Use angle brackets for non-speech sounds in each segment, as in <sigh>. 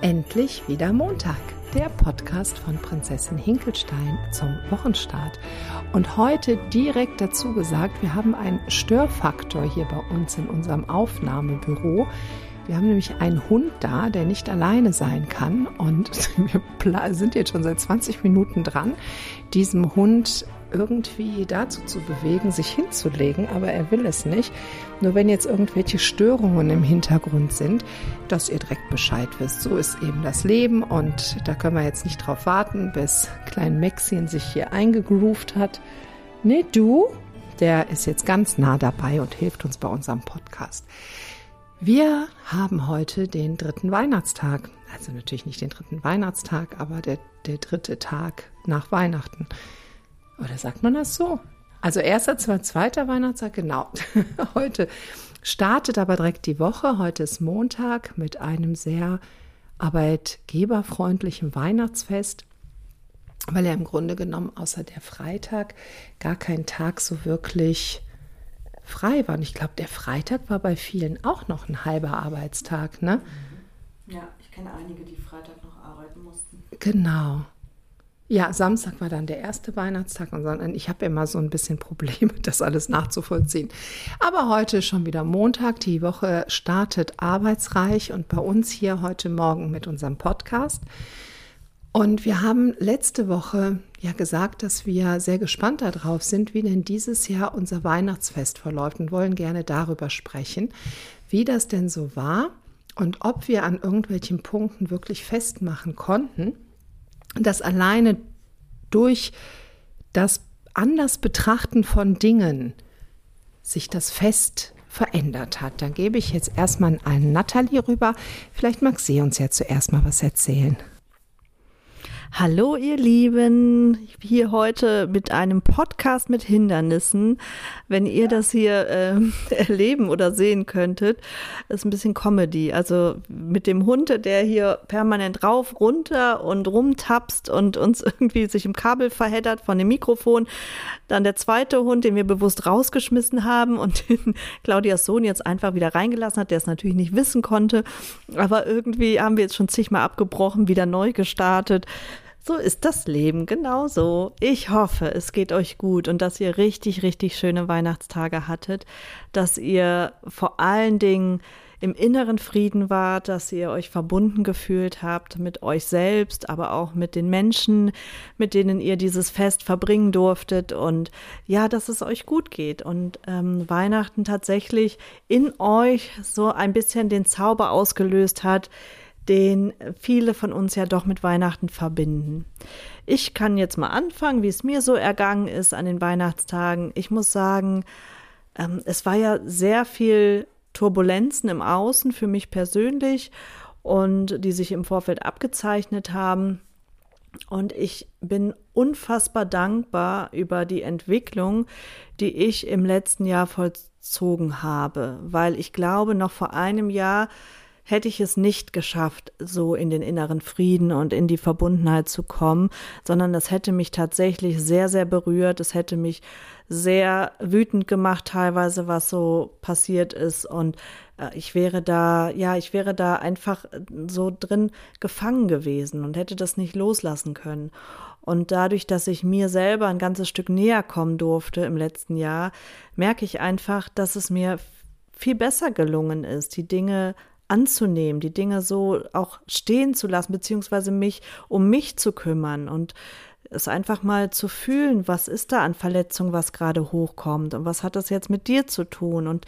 Endlich wieder Montag, der Podcast von Prinzessin Hinkelstein zum Wochenstart. Und heute direkt dazu gesagt, wir haben einen Störfaktor hier bei uns in unserem Aufnahmebüro. Wir haben nämlich einen Hund da, der nicht alleine sein kann. Und <laughs> wir sind jetzt schon seit 20 Minuten dran, diesem Hund irgendwie dazu zu bewegen, sich hinzulegen, aber er will es nicht. Nur wenn jetzt irgendwelche Störungen im Hintergrund sind, dass ihr direkt Bescheid wisst. So ist eben das Leben und da können wir jetzt nicht drauf warten, bis Klein Maxien sich hier eingegroovt hat. Nee, du, der ist jetzt ganz nah dabei und hilft uns bei unserem Podcast. Wir haben heute den dritten Weihnachtstag. Also natürlich nicht den dritten Weihnachtstag, aber der, der dritte Tag nach Weihnachten. Oder sagt man das so? Also erster, zweiter Weihnachtstag, genau. <laughs> Heute startet aber direkt die Woche. Heute ist Montag mit einem sehr arbeitgeberfreundlichen Weihnachtsfest, weil ja im Grunde genommen außer der Freitag gar kein Tag so wirklich frei war. Und ich glaube, der Freitag war bei vielen auch noch ein halber Arbeitstag, ne? Ja, ich kenne einige, die Freitag noch arbeiten mussten. Genau. Ja, Samstag war dann der erste Weihnachtstag und ich habe immer so ein bisschen Probleme, <laughs> das alles nachzuvollziehen. Aber heute ist schon wieder Montag, die Woche startet arbeitsreich und bei uns hier heute Morgen mit unserem Podcast. Und wir haben letzte Woche ja gesagt, dass wir sehr gespannt darauf sind, wie denn dieses Jahr unser Weihnachtsfest verläuft und wollen gerne darüber sprechen, wie das denn so war und ob wir an irgendwelchen Punkten wirklich festmachen konnten dass alleine durch das anders Betrachten von Dingen sich das Fest verändert hat. Dann gebe ich jetzt erstmal an Nathalie rüber. Vielleicht mag sie uns ja zuerst mal was erzählen. Hallo ihr Lieben, hier heute mit einem Podcast mit Hindernissen. Wenn ihr das hier äh, <laughs> erleben oder sehen könntet, ist ein bisschen Comedy. Also mit dem Hund, der hier permanent rauf, runter und rumtapst und uns <laughs> irgendwie sich im Kabel verheddert von dem Mikrofon. Dann der zweite Hund, den wir bewusst rausgeschmissen haben und <laughs> den Claudias Sohn jetzt einfach wieder reingelassen hat, der es natürlich nicht wissen konnte. Aber irgendwie haben wir jetzt schon zigmal abgebrochen, wieder neu gestartet. So ist das Leben, genau so. Ich hoffe, es geht euch gut und dass ihr richtig, richtig schöne Weihnachtstage hattet, dass ihr vor allen Dingen im inneren Frieden wart, dass ihr euch verbunden gefühlt habt mit euch selbst, aber auch mit den Menschen, mit denen ihr dieses Fest verbringen durftet und ja, dass es euch gut geht und ähm, Weihnachten tatsächlich in euch so ein bisschen den Zauber ausgelöst hat, den viele von uns ja doch mit Weihnachten verbinden. Ich kann jetzt mal anfangen, wie es mir so ergangen ist an den Weihnachtstagen. Ich muss sagen, ähm, es war ja sehr viel Turbulenzen im Außen für mich persönlich und die sich im Vorfeld abgezeichnet haben. Und ich bin unfassbar dankbar über die Entwicklung, die ich im letzten Jahr vollzogen habe, weil ich glaube, noch vor einem Jahr hätte ich es nicht geschafft, so in den inneren Frieden und in die Verbundenheit zu kommen, sondern das hätte mich tatsächlich sehr, sehr berührt. Es hätte mich sehr wütend gemacht, teilweise, was so passiert ist. Und äh, ich wäre da, ja, ich wäre da einfach so drin gefangen gewesen und hätte das nicht loslassen können. Und dadurch, dass ich mir selber ein ganzes Stück näher kommen durfte im letzten Jahr, merke ich einfach, dass es mir viel besser gelungen ist, die Dinge anzunehmen, die Dinge so auch stehen zu lassen, beziehungsweise mich um mich zu kümmern und es einfach mal zu fühlen, was ist da an Verletzung, was gerade hochkommt und was hat das jetzt mit dir zu tun? Und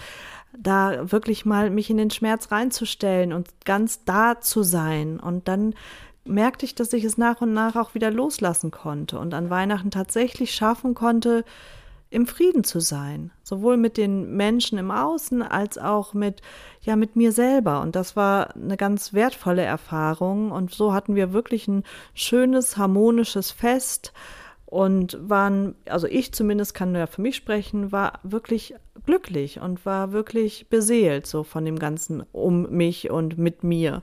da wirklich mal mich in den Schmerz reinzustellen und ganz da zu sein. Und dann merkte ich, dass ich es nach und nach auch wieder loslassen konnte und an Weihnachten tatsächlich schaffen konnte, im Frieden zu sein, sowohl mit den Menschen im Außen als auch mit ja mit mir selber und das war eine ganz wertvolle Erfahrung und so hatten wir wirklich ein schönes harmonisches Fest und waren also ich zumindest kann nur für mich sprechen, war wirklich glücklich und war wirklich beseelt so von dem ganzen um mich und mit mir.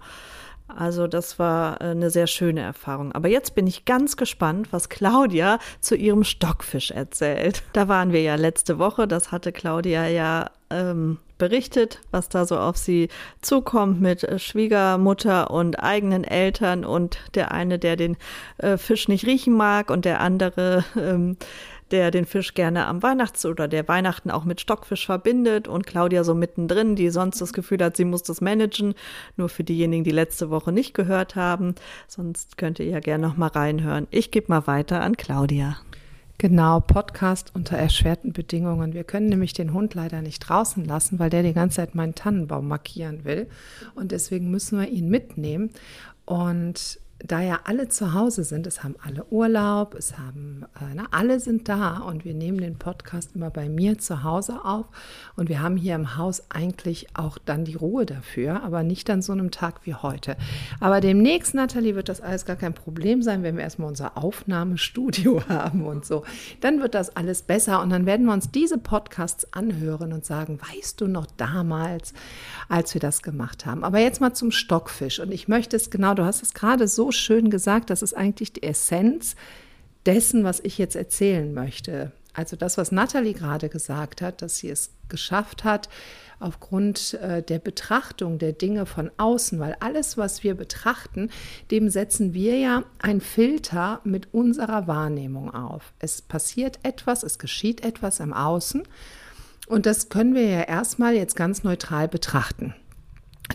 Also das war äh, eine sehr schöne Erfahrung. Aber jetzt bin ich ganz gespannt, was Claudia zu ihrem Stockfisch erzählt. Da waren wir ja letzte Woche, das hatte Claudia ja ähm, berichtet, was da so auf sie zukommt mit äh, Schwiegermutter und eigenen Eltern und der eine, der den äh, Fisch nicht riechen mag und der andere, <laughs> ähm, der den Fisch gerne am Weihnachts- oder der Weihnachten auch mit Stockfisch verbindet und Claudia so mittendrin, die sonst das Gefühl hat, sie muss das managen. Nur für diejenigen, die letzte Woche nicht gehört haben. Sonst könnt ihr ja gerne noch mal reinhören. Ich gebe mal weiter an Claudia. Genau, Podcast unter erschwerten Bedingungen. Wir können nämlich den Hund leider nicht draußen lassen, weil der die ganze Zeit meinen Tannenbaum markieren will. Und deswegen müssen wir ihn mitnehmen. Und da ja alle zu Hause sind, es haben alle Urlaub, es haben, äh, na, alle sind da und wir nehmen den Podcast immer bei mir zu Hause auf und wir haben hier im Haus eigentlich auch dann die Ruhe dafür, aber nicht an so einem Tag wie heute. Aber demnächst, Nathalie, wird das alles gar kein Problem sein, wenn wir erstmal unser Aufnahmestudio <laughs> haben und so. Dann wird das alles besser und dann werden wir uns diese Podcasts anhören und sagen, weißt du noch damals, als wir das gemacht haben. Aber jetzt mal zum Stockfisch und ich möchte es genau, du hast es gerade so schön gesagt, das ist eigentlich die Essenz dessen, was ich jetzt erzählen möchte. Also das, was Natalie gerade gesagt hat, dass sie es geschafft hat, aufgrund äh, der Betrachtung der Dinge von außen, weil alles, was wir betrachten, dem setzen wir ja ein Filter mit unserer Wahrnehmung auf. Es passiert etwas, es geschieht etwas im Außen und das können wir ja erstmal jetzt ganz neutral betrachten.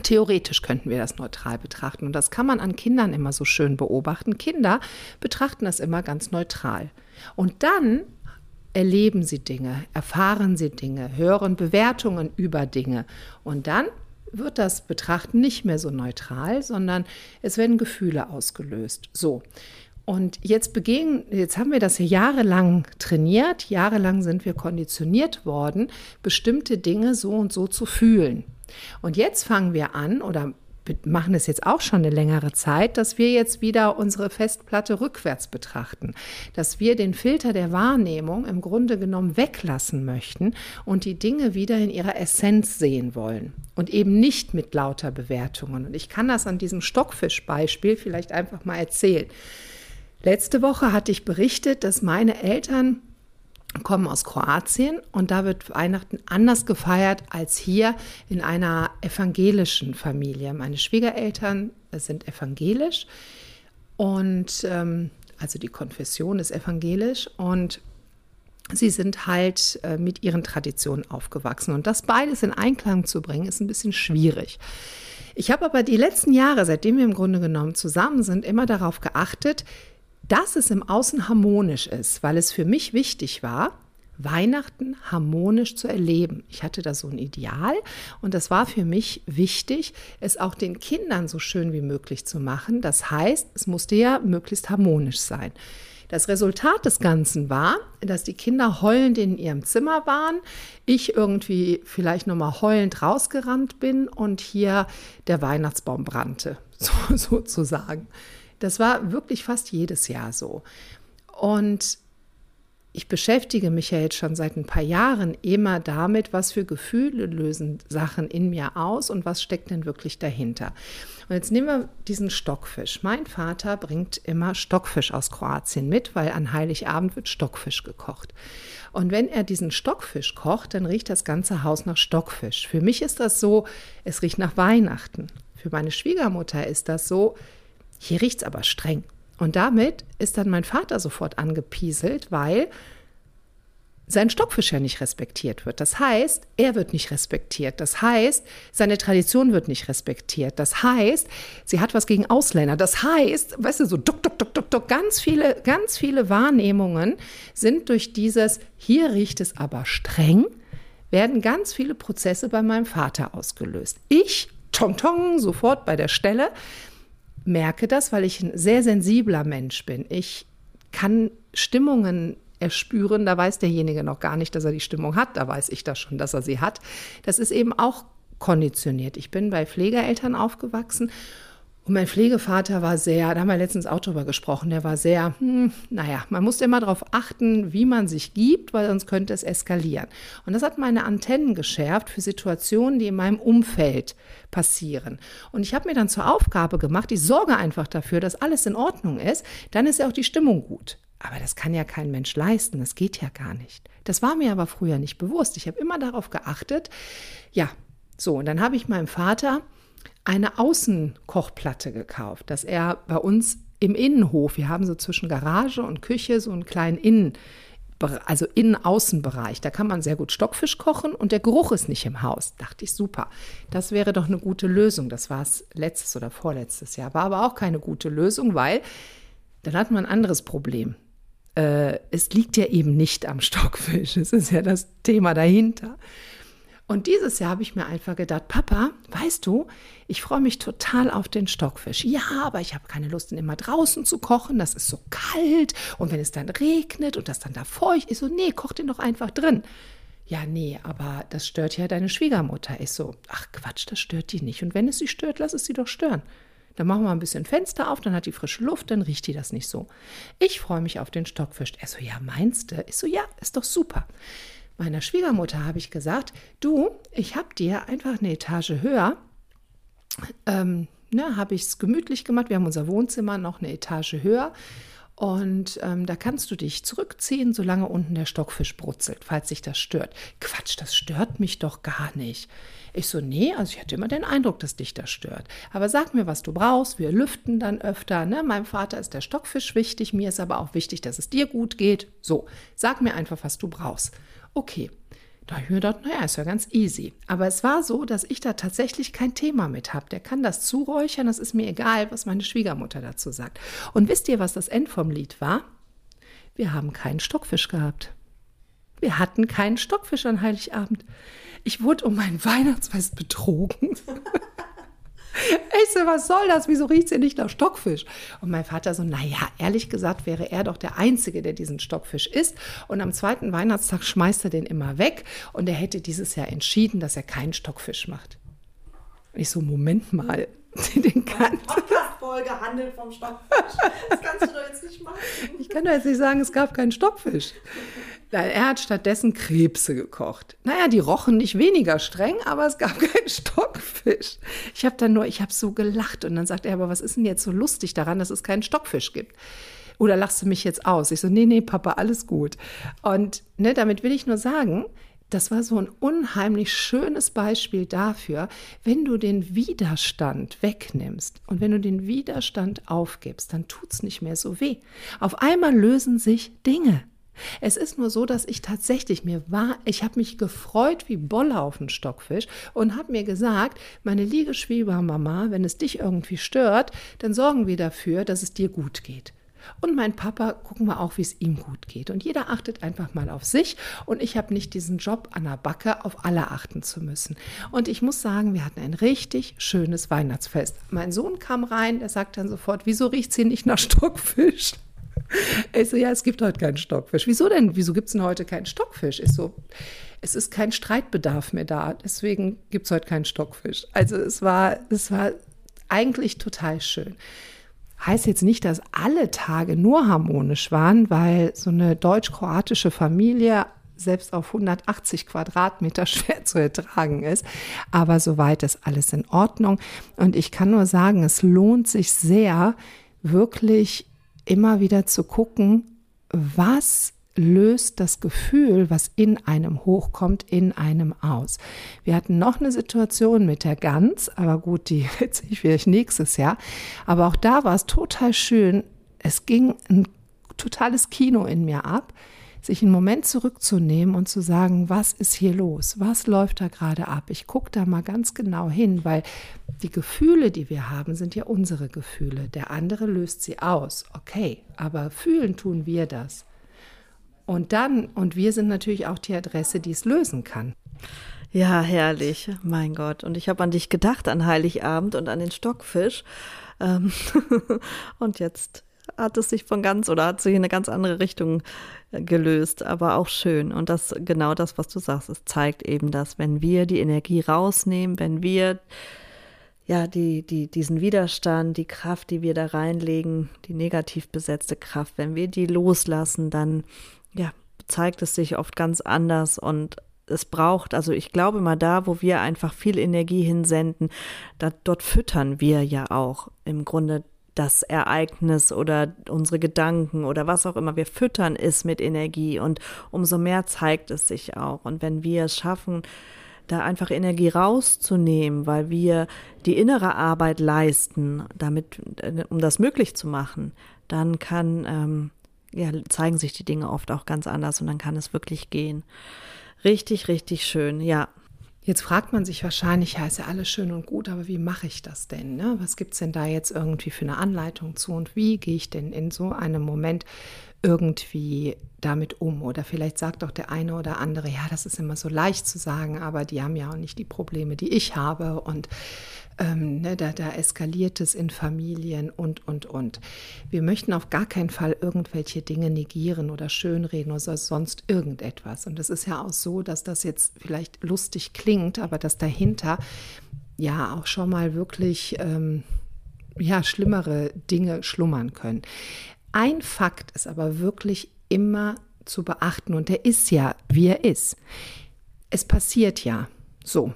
Theoretisch könnten wir das neutral betrachten und das kann man an Kindern immer so schön beobachten. Kinder betrachten das immer ganz neutral. Und dann erleben sie Dinge, erfahren sie Dinge, hören Bewertungen über Dinge und dann wird das Betrachten nicht mehr so neutral, sondern es werden Gefühle ausgelöst. So. Und jetzt begehen, jetzt haben wir das jahrelang trainiert, jahrelang sind wir konditioniert worden, bestimmte Dinge so und so zu fühlen. Und jetzt fangen wir an oder machen es jetzt auch schon eine längere Zeit, dass wir jetzt wieder unsere Festplatte rückwärts betrachten, dass wir den Filter der Wahrnehmung im Grunde genommen weglassen möchten und die Dinge wieder in ihrer Essenz sehen wollen und eben nicht mit lauter Bewertungen. Und ich kann das an diesem Stockfischbeispiel vielleicht einfach mal erzählen. Letzte Woche hatte ich berichtet, dass meine Eltern kommen aus Kroatien und da wird Weihnachten anders gefeiert als hier in einer evangelischen Familie. Meine Schwiegereltern sind evangelisch und ähm, also die Konfession ist evangelisch und sie sind halt äh, mit ihren Traditionen aufgewachsen und das beides in Einklang zu bringen ist ein bisschen schwierig. Ich habe aber die letzten Jahre, seitdem wir im Grunde genommen zusammen sind, immer darauf geachtet, dass es im Außen harmonisch ist, weil es für mich wichtig war, Weihnachten harmonisch zu erleben. Ich hatte da so ein Ideal und das war für mich wichtig, es auch den Kindern so schön wie möglich zu machen. Das heißt, es musste ja möglichst harmonisch sein. Das Resultat des Ganzen war, dass die Kinder heulend in ihrem Zimmer waren, ich irgendwie vielleicht nochmal heulend rausgerannt bin und hier der Weihnachtsbaum brannte, <laughs> so, sozusagen. Das war wirklich fast jedes Jahr so. Und ich beschäftige mich ja jetzt schon seit ein paar Jahren immer damit, was für Gefühle lösen Sachen in mir aus und was steckt denn wirklich dahinter. Und jetzt nehmen wir diesen Stockfisch. Mein Vater bringt immer Stockfisch aus Kroatien mit, weil an Heiligabend wird Stockfisch gekocht. Und wenn er diesen Stockfisch kocht, dann riecht das ganze Haus nach Stockfisch. Für mich ist das so, es riecht nach Weihnachten. Für meine Schwiegermutter ist das so, hier riecht es aber streng. Und damit ist dann mein Vater sofort angepieselt, weil sein Stockfisch ja nicht respektiert wird. Das heißt, er wird nicht respektiert. Das heißt, seine Tradition wird nicht respektiert. Das heißt, sie hat was gegen Ausländer. Das heißt, weißt du, so duck, duck, duck, duck, duck, ganz viele, ganz viele Wahrnehmungen sind durch dieses, hier riecht es aber streng, werden ganz viele Prozesse bei meinem Vater ausgelöst. Ich, tong, tong, sofort bei der Stelle, merke das, weil ich ein sehr sensibler Mensch bin. Ich kann Stimmungen erspüren, da weiß derjenige noch gar nicht, dass er die Stimmung hat, da weiß ich das schon, dass er sie hat. Das ist eben auch konditioniert. Ich bin bei Pflegeeltern aufgewachsen und mein Pflegevater war sehr, da haben wir letztens auch drüber gesprochen, der war sehr, hm, naja, man muss immer darauf achten, wie man sich gibt, weil sonst könnte es eskalieren. Und das hat meine Antennen geschärft für Situationen, die in meinem Umfeld passieren. Und ich habe mir dann zur Aufgabe gemacht, ich sorge einfach dafür, dass alles in Ordnung ist, dann ist ja auch die Stimmung gut. Aber das kann ja kein Mensch leisten, das geht ja gar nicht. Das war mir aber früher nicht bewusst. Ich habe immer darauf geachtet. Ja, so, und dann habe ich meinem Vater eine Außenkochplatte gekauft, dass er bei uns im Innenhof, wir haben so zwischen Garage und Küche so einen kleinen Innen, also Innen-Außenbereich. Da kann man sehr gut Stockfisch kochen und der Geruch ist nicht im Haus. Dachte ich, super. Das wäre doch eine gute Lösung. Das war es letztes oder vorletztes Jahr. War aber auch keine gute Lösung, weil dann hat man ein anderes Problem. Äh, es liegt ja eben nicht am Stockfisch. Es ist ja das Thema dahinter. Und dieses Jahr habe ich mir einfach gedacht, Papa, weißt du, ich freue mich total auf den Stockfisch. Ja, aber ich habe keine Lust, ihn immer draußen zu kochen. Das ist so kalt. Und wenn es dann regnet und das dann da feucht ist, so, nee, koch den doch einfach drin. Ja, nee, aber das stört ja deine Schwiegermutter. Ich so, ach Quatsch, das stört die nicht. Und wenn es sie stört, lass es sie doch stören. Dann machen wir ein bisschen Fenster auf, dann hat die frische Luft, dann riecht die das nicht so. Ich freue mich auf den Stockfisch. Er so, ja, meinst du? Ich so, ja, ist doch super meiner Schwiegermutter habe ich gesagt, du, ich habe dir einfach eine Etage höher, ähm, ne, habe ich es gemütlich gemacht. Wir haben unser Wohnzimmer noch eine Etage höher. Und ähm, da kannst du dich zurückziehen, solange unten der Stockfisch brutzelt, falls sich das stört. Quatsch, das stört mich doch gar nicht. Ich so, nee, also ich hatte immer den Eindruck, dass dich das stört. Aber sag mir, was du brauchst. Wir lüften dann öfter. Ne? Meinem Vater ist der Stockfisch wichtig, mir ist aber auch wichtig, dass es dir gut geht. So, sag mir einfach, was du brauchst. Okay. Da habe ich mir gedacht, naja, ist ja ganz easy. Aber es war so, dass ich da tatsächlich kein Thema mit habe. Der kann das zuräuchern, das ist mir egal, was meine Schwiegermutter dazu sagt. Und wisst ihr, was das End vom Lied war? Wir haben keinen Stockfisch gehabt. Wir hatten keinen Stockfisch an Heiligabend. Ich wurde um mein Weihnachtsfest betrogen. <laughs> <laughs> Ich so, was soll das? Wieso riecht es hier nicht nach Stockfisch? Und mein Vater so, naja, ehrlich gesagt wäre er doch der Einzige, der diesen Stockfisch isst. Und am zweiten Weihnachtstag schmeißt er den immer weg. Und er hätte dieses Jahr entschieden, dass er keinen Stockfisch macht. Und ich so, Moment mal, <laughs> den kann. <laughs> Podcast-Folge handelt vom Stockfisch. Das kannst du doch jetzt nicht machen. Ich kann doch jetzt nicht sagen, es gab keinen Stockfisch. Er hat stattdessen Krebse gekocht. Naja, die rochen nicht weniger streng, aber es gab <laughs> keinen Stockfisch. Ich habe dann nur, ich habe so gelacht und dann sagt er, aber was ist denn jetzt so lustig daran, dass es keinen Stockfisch gibt? Oder lachst du mich jetzt aus? Ich so, nee, nee, Papa, alles gut. Und ne, damit will ich nur sagen, das war so ein unheimlich schönes Beispiel dafür, wenn du den Widerstand wegnimmst und wenn du den Widerstand aufgibst, dann tut es nicht mehr so weh. Auf einmal lösen sich Dinge. Es ist nur so, dass ich tatsächlich mir war, ich habe mich gefreut wie Bolle auf den Stockfisch und habe mir gesagt, meine liebe Schwiegermama, wenn es dich irgendwie stört, dann sorgen wir dafür, dass es dir gut geht. Und mein Papa gucken wir auch, wie es ihm gut geht. Und jeder achtet einfach mal auf sich. Und ich habe nicht diesen Job an der Backe, auf alle achten zu müssen. Und ich muss sagen, wir hatten ein richtig schönes Weihnachtsfest. Mein Sohn kam rein, der sagt dann sofort, wieso riecht es hier nicht nach Stockfisch? Ich so, ja, es gibt heute keinen Stockfisch. Wieso denn? Wieso gibt es denn heute keinen Stockfisch? Ich so, es ist kein Streitbedarf mehr da. Deswegen gibt es heute keinen Stockfisch. Also es war, es war eigentlich total schön. Heißt jetzt nicht, dass alle Tage nur harmonisch waren, weil so eine deutsch-kroatische Familie selbst auf 180 Quadratmeter <laughs> schwer zu ertragen ist. Aber soweit ist alles in Ordnung. Und ich kann nur sagen, es lohnt sich sehr, wirklich immer wieder zu gucken, was löst das Gefühl, was in einem hochkommt, in einem aus. Wir hatten noch eine Situation mit der Gans, aber gut, die <laughs> erzähle ich vielleicht nächstes Jahr. Aber auch da war es total schön. Es ging ein totales Kino in mir ab, sich einen Moment zurückzunehmen und zu sagen, was ist hier los? Was läuft da gerade ab? Ich gucke da mal ganz genau hin, weil die Gefühle, die wir haben, sind ja unsere Gefühle. Der andere löst sie aus. Okay, aber fühlen tun wir das. Und dann, und wir sind natürlich auch die Adresse, die es lösen kann. Ja, herrlich, mein Gott. Und ich habe an dich gedacht, an Heiligabend und an den Stockfisch. Ähm <laughs> und jetzt hat es sich von ganz oder hat sich in eine ganz andere Richtung äh, gelöst, aber auch schön. Und das genau das, was du sagst, es zeigt eben das, wenn wir die Energie rausnehmen, wenn wir ja, die, die, diesen Widerstand, die Kraft, die wir da reinlegen, die negativ besetzte Kraft, wenn wir die loslassen, dann ja, zeigt es sich oft ganz anders und es braucht, also ich glaube mal da, wo wir einfach viel Energie hinsenden, da, dort füttern wir ja auch im Grunde das Ereignis oder unsere Gedanken oder was auch immer wir füttern ist mit Energie und umso mehr zeigt es sich auch. Und wenn wir es schaffen, da einfach Energie rauszunehmen, weil wir die innere Arbeit leisten, damit, äh, um das möglich zu machen, dann kann, ähm, ja, zeigen sich die Dinge oft auch ganz anders und dann kann es wirklich gehen. Richtig, richtig schön, ja. Jetzt fragt man sich wahrscheinlich, ja, ist ja alles schön und gut, aber wie mache ich das denn? Ne? Was gibt es denn da jetzt irgendwie für eine Anleitung zu und wie gehe ich denn in so einem Moment irgendwie damit um? Oder vielleicht sagt auch der eine oder andere, ja, das ist immer so leicht zu sagen, aber die haben ja auch nicht die Probleme, die ich habe und ähm, ne, da, da eskaliert es in Familien und, und, und. Wir möchten auf gar keinen Fall irgendwelche Dinge negieren oder schönreden oder sonst irgendetwas. Und es ist ja auch so, dass das jetzt vielleicht lustig klingt, aber dass dahinter ja auch schon mal wirklich ähm, ja, schlimmere Dinge schlummern können. Ein Fakt ist aber wirklich immer zu beachten und der ist ja, wie er ist. Es passiert ja so.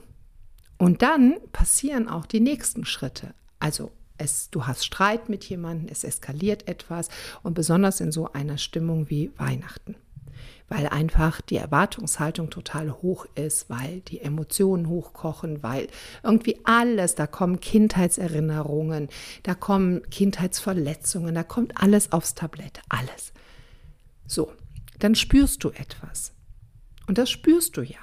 Und dann passieren auch die nächsten Schritte. Also es, du hast Streit mit jemandem, es eskaliert etwas und besonders in so einer Stimmung wie Weihnachten. Weil einfach die Erwartungshaltung total hoch ist, weil die Emotionen hochkochen, weil irgendwie alles, da kommen Kindheitserinnerungen, da kommen Kindheitsverletzungen, da kommt alles aufs Tablett, alles. So, dann spürst du etwas. Und das spürst du ja.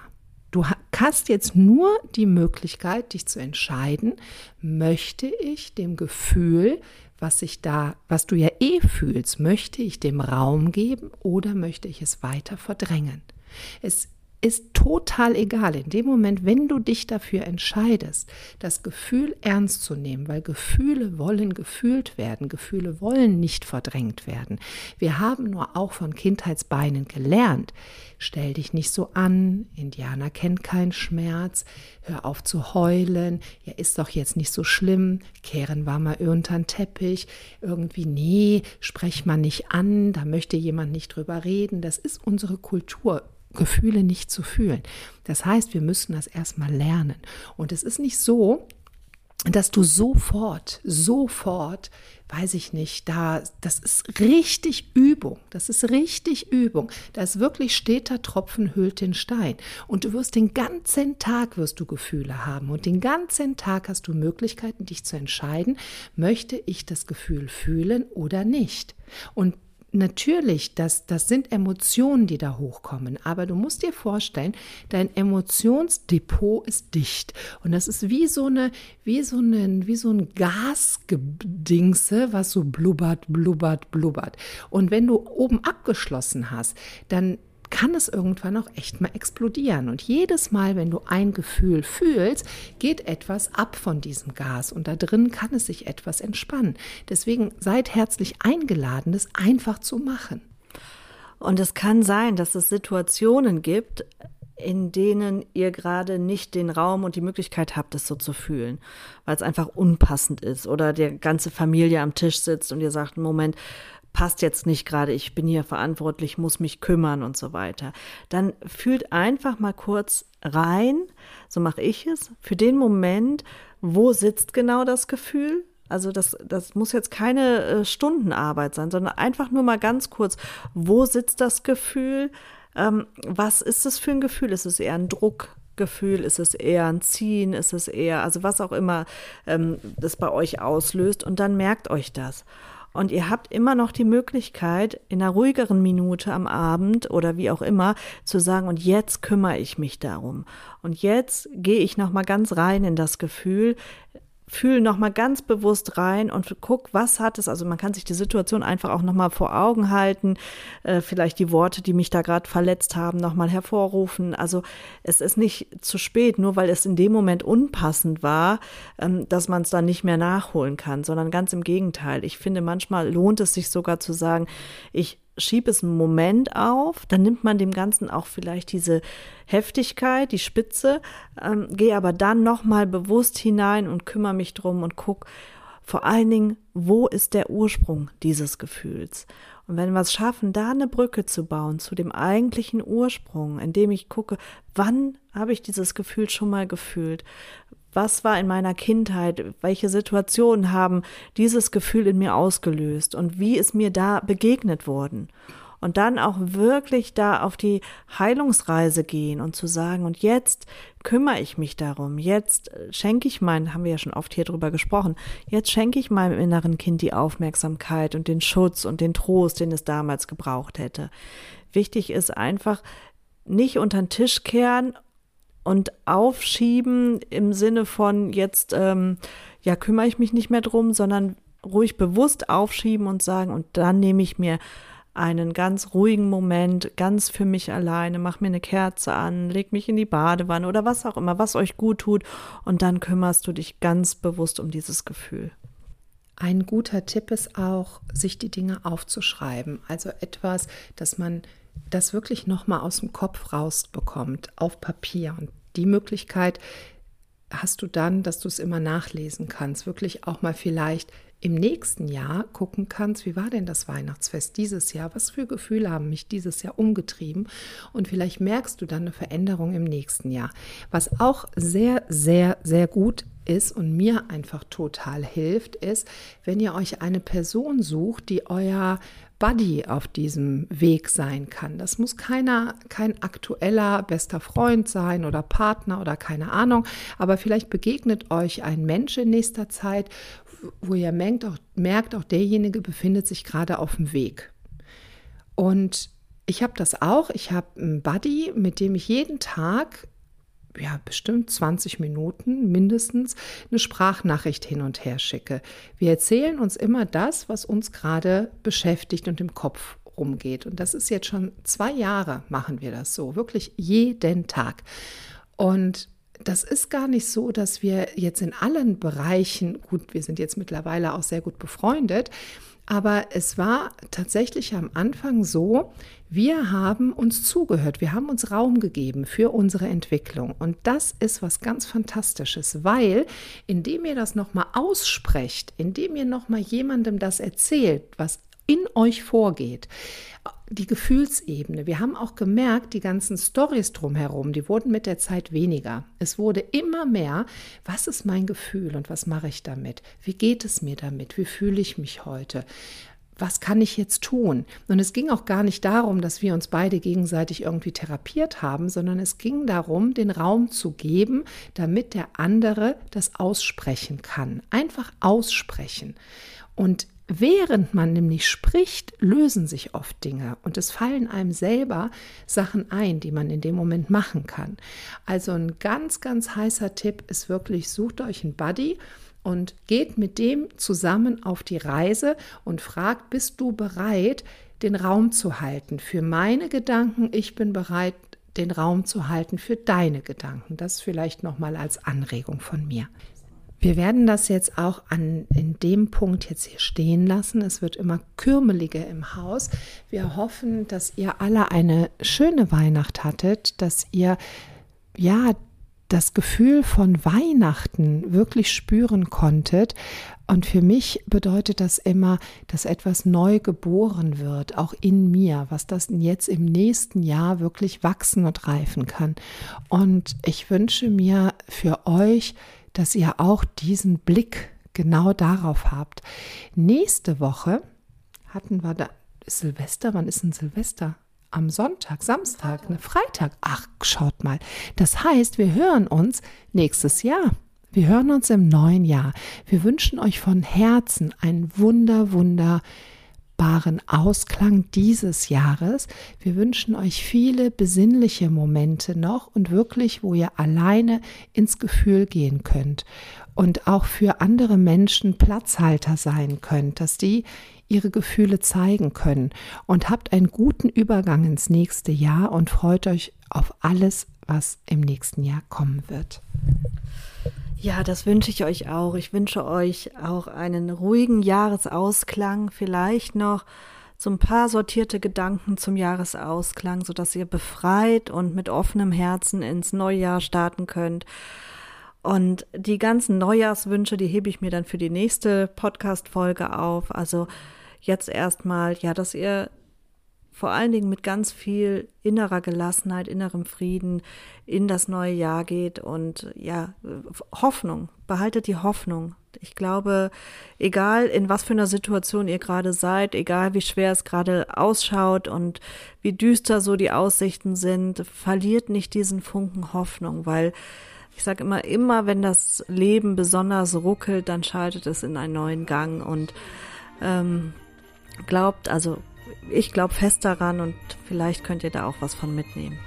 Du hast jetzt nur die Möglichkeit, dich zu entscheiden, möchte ich dem Gefühl, was ich da, was du ja eh fühlst, möchte ich dem Raum geben oder möchte ich es weiter verdrängen? Es ist total egal. In dem Moment, wenn du dich dafür entscheidest, das Gefühl ernst zu nehmen, weil Gefühle wollen gefühlt werden, Gefühle wollen nicht verdrängt werden. Wir haben nur auch von Kindheitsbeinen gelernt, stell dich nicht so an, Indianer kennt keinen Schmerz, hör auf zu heulen, ja ist doch jetzt nicht so schlimm, kehren wir mal unter den Teppich, irgendwie nee, sprech mal nicht an, da möchte jemand nicht drüber reden, das ist unsere Kultur Gefühle nicht zu fühlen. Das heißt, wir müssen das erstmal lernen. Und es ist nicht so, dass du sofort, sofort, weiß ich nicht, da, das ist richtig Übung. Das ist richtig Übung. Da ist wirklich steter Tropfen hüllt den Stein. Und du wirst den ganzen Tag wirst du Gefühle haben. Und den ganzen Tag hast du Möglichkeiten, dich zu entscheiden, möchte ich das Gefühl fühlen oder nicht. Und natürlich, das, das sind Emotionen, die da hochkommen, aber du musst dir vorstellen, dein Emotionsdepot ist dicht und das ist wie so eine, wie so ein, wie so ein Gasgedingse, was so blubbert, blubbert, blubbert. Und wenn du oben abgeschlossen hast, dann kann es irgendwann auch echt mal explodieren. Und jedes Mal, wenn du ein Gefühl fühlst, geht etwas ab von diesem Gas und da drin kann es sich etwas entspannen. Deswegen seid herzlich eingeladen, das einfach zu machen. Und es kann sein, dass es Situationen gibt, in denen ihr gerade nicht den Raum und die Möglichkeit habt, es so zu fühlen, weil es einfach unpassend ist oder die ganze Familie am Tisch sitzt und ihr sagt, Moment, passt jetzt nicht gerade, ich bin hier verantwortlich, muss mich kümmern und so weiter. Dann fühlt einfach mal kurz rein, so mache ich es, für den Moment, wo sitzt genau das Gefühl? Also das, das muss jetzt keine äh, Stundenarbeit sein, sondern einfach nur mal ganz kurz, wo sitzt das Gefühl? Ähm, was ist es für ein Gefühl? Ist es eher ein Druckgefühl? Ist es eher ein Ziehen? Ist es eher, also was auch immer ähm, das bei euch auslöst? Und dann merkt euch das. Und ihr habt immer noch die Möglichkeit, in einer ruhigeren Minute am Abend oder wie auch immer zu sagen, und jetzt kümmere ich mich darum. Und jetzt gehe ich nochmal ganz rein in das Gefühl, fühl noch mal ganz bewusst rein und guck, was hat es. Also man kann sich die Situation einfach auch noch mal vor Augen halten, äh, vielleicht die Worte, die mich da gerade verletzt haben, noch mal hervorrufen. Also es ist nicht zu spät, nur weil es in dem Moment unpassend war, ähm, dass man es dann nicht mehr nachholen kann, sondern ganz im Gegenteil. Ich finde, manchmal lohnt es sich sogar zu sagen, ich schieb es einen Moment auf, dann nimmt man dem Ganzen auch vielleicht diese Heftigkeit, die Spitze, ähm, gehe aber dann nochmal bewusst hinein und kümmere mich drum und guck vor allen Dingen, wo ist der Ursprung dieses Gefühls? Und wenn wir es schaffen, da eine Brücke zu bauen zu dem eigentlichen Ursprung, indem ich gucke, wann habe ich dieses Gefühl schon mal gefühlt? Was war in meiner Kindheit, welche Situationen haben dieses Gefühl in mir ausgelöst und wie ist mir da begegnet worden. Und dann auch wirklich da auf die Heilungsreise gehen und zu sagen, und jetzt kümmere ich mich darum, jetzt schenke ich mein, haben wir ja schon oft hier drüber gesprochen, jetzt schenke ich meinem inneren Kind die Aufmerksamkeit und den Schutz und den Trost, den es damals gebraucht hätte. Wichtig ist einfach, nicht unter den Tisch kehren und aufschieben im Sinne von jetzt, ähm, ja, kümmere ich mich nicht mehr drum, sondern ruhig bewusst aufschieben und sagen, und dann nehme ich mir einen ganz ruhigen Moment, ganz für mich alleine, mach mir eine Kerze an, leg mich in die Badewanne oder was auch immer, was euch gut tut, und dann kümmerst du dich ganz bewusst um dieses Gefühl. Ein guter Tipp ist auch, sich die Dinge aufzuschreiben. Also etwas, das man das wirklich nochmal aus dem Kopf rausbekommt, auf Papier. Und die Möglichkeit hast du dann, dass du es immer nachlesen kannst, wirklich auch mal vielleicht im nächsten Jahr gucken kannst, wie war denn das Weihnachtsfest dieses Jahr? Was für Gefühle haben mich dieses Jahr umgetrieben? Und vielleicht merkst du dann eine Veränderung im nächsten Jahr. Was auch sehr, sehr, sehr gut ist und mir einfach total hilft, ist, wenn ihr euch eine Person sucht, die euer Buddy auf diesem Weg sein kann. Das muss keiner, kein aktueller bester Freund sein oder Partner oder keine Ahnung, aber vielleicht begegnet euch ein Mensch in nächster Zeit, wo ihr merkt, auch, merkt, auch derjenige befindet sich gerade auf dem Weg. Und ich habe das auch. Ich habe einen Buddy, mit dem ich jeden Tag ja, bestimmt 20 Minuten mindestens eine Sprachnachricht hin und her schicke. Wir erzählen uns immer das, was uns gerade beschäftigt und im Kopf rumgeht. Und das ist jetzt schon zwei Jahre machen wir das so, wirklich jeden Tag. Und das ist gar nicht so, dass wir jetzt in allen Bereichen, gut, wir sind jetzt mittlerweile auch sehr gut befreundet, aber es war tatsächlich am Anfang so, wir haben uns zugehört, wir haben uns Raum gegeben für unsere Entwicklung. Und das ist was ganz Fantastisches, weil indem ihr das nochmal aussprecht, indem ihr nochmal jemandem das erzählt, was in euch vorgeht, die Gefühlsebene. Wir haben auch gemerkt, die ganzen Stories drumherum, die wurden mit der Zeit weniger. Es wurde immer mehr, was ist mein Gefühl und was mache ich damit? Wie geht es mir damit? Wie fühle ich mich heute? was kann ich jetzt tun? Und es ging auch gar nicht darum, dass wir uns beide gegenseitig irgendwie therapiert haben, sondern es ging darum, den Raum zu geben, damit der andere das aussprechen kann. Einfach aussprechen. Und Während man nämlich spricht, lösen sich oft Dinge und es fallen einem selber Sachen ein, die man in dem Moment machen kann. Also ein ganz, ganz heißer Tipp ist wirklich, sucht euch einen Buddy und geht mit dem zusammen auf die Reise und fragt, bist du bereit, den Raum zu halten für meine Gedanken? Ich bin bereit, den Raum zu halten für deine Gedanken. Das vielleicht nochmal als Anregung von mir. Wir werden das jetzt auch an, in dem Punkt jetzt hier stehen lassen. Es wird immer kürmeliger im Haus. Wir hoffen, dass ihr alle eine schöne Weihnacht hattet, dass ihr ja das Gefühl von Weihnachten wirklich spüren konntet. Und für mich bedeutet das immer, dass etwas neu geboren wird, auch in mir, was das jetzt im nächsten Jahr wirklich wachsen und reifen kann. Und ich wünsche mir für euch, dass ihr auch diesen Blick genau darauf habt. Nächste Woche hatten wir da Silvester, wann ist denn Silvester? Am Sonntag, Samstag, ne Freitag. Ach, schaut mal. Das heißt, wir hören uns nächstes Jahr. Wir hören uns im neuen Jahr. Wir wünschen euch von Herzen ein wunder, wunder wunderbaren Ausklang dieses Jahres. Wir wünschen euch viele besinnliche Momente noch und wirklich, wo ihr alleine ins Gefühl gehen könnt und auch für andere Menschen Platzhalter sein könnt, dass die ihre Gefühle zeigen können und habt einen guten Übergang ins nächste Jahr und freut euch auf alles, was im nächsten Jahr kommen wird. Ja, das wünsche ich euch auch. Ich wünsche euch auch einen ruhigen Jahresausklang, vielleicht noch so ein paar sortierte Gedanken zum Jahresausklang, sodass ihr befreit und mit offenem Herzen ins Neujahr starten könnt. Und die ganzen Neujahrswünsche, die hebe ich mir dann für die nächste Podcast-Folge auf. Also jetzt erstmal, ja, dass ihr vor allen Dingen mit ganz viel innerer Gelassenheit, innerem Frieden in das neue Jahr geht und ja, Hoffnung, behaltet die Hoffnung. Ich glaube, egal in was für einer Situation ihr gerade seid, egal wie schwer es gerade ausschaut und wie düster so die Aussichten sind, verliert nicht diesen Funken Hoffnung, weil ich sage immer, immer wenn das Leben besonders ruckelt, dann schaltet es in einen neuen Gang und ähm, glaubt, also ich glaube fest daran und vielleicht könnt ihr da auch was von mitnehmen.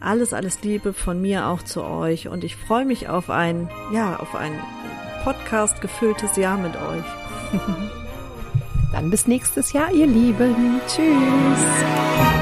Alles, alles Liebe von mir auch zu euch und ich freue mich auf ein, ja, auf ein Podcast gefülltes Jahr mit euch. <laughs> Dann bis nächstes Jahr, ihr Lieben. Tschüss.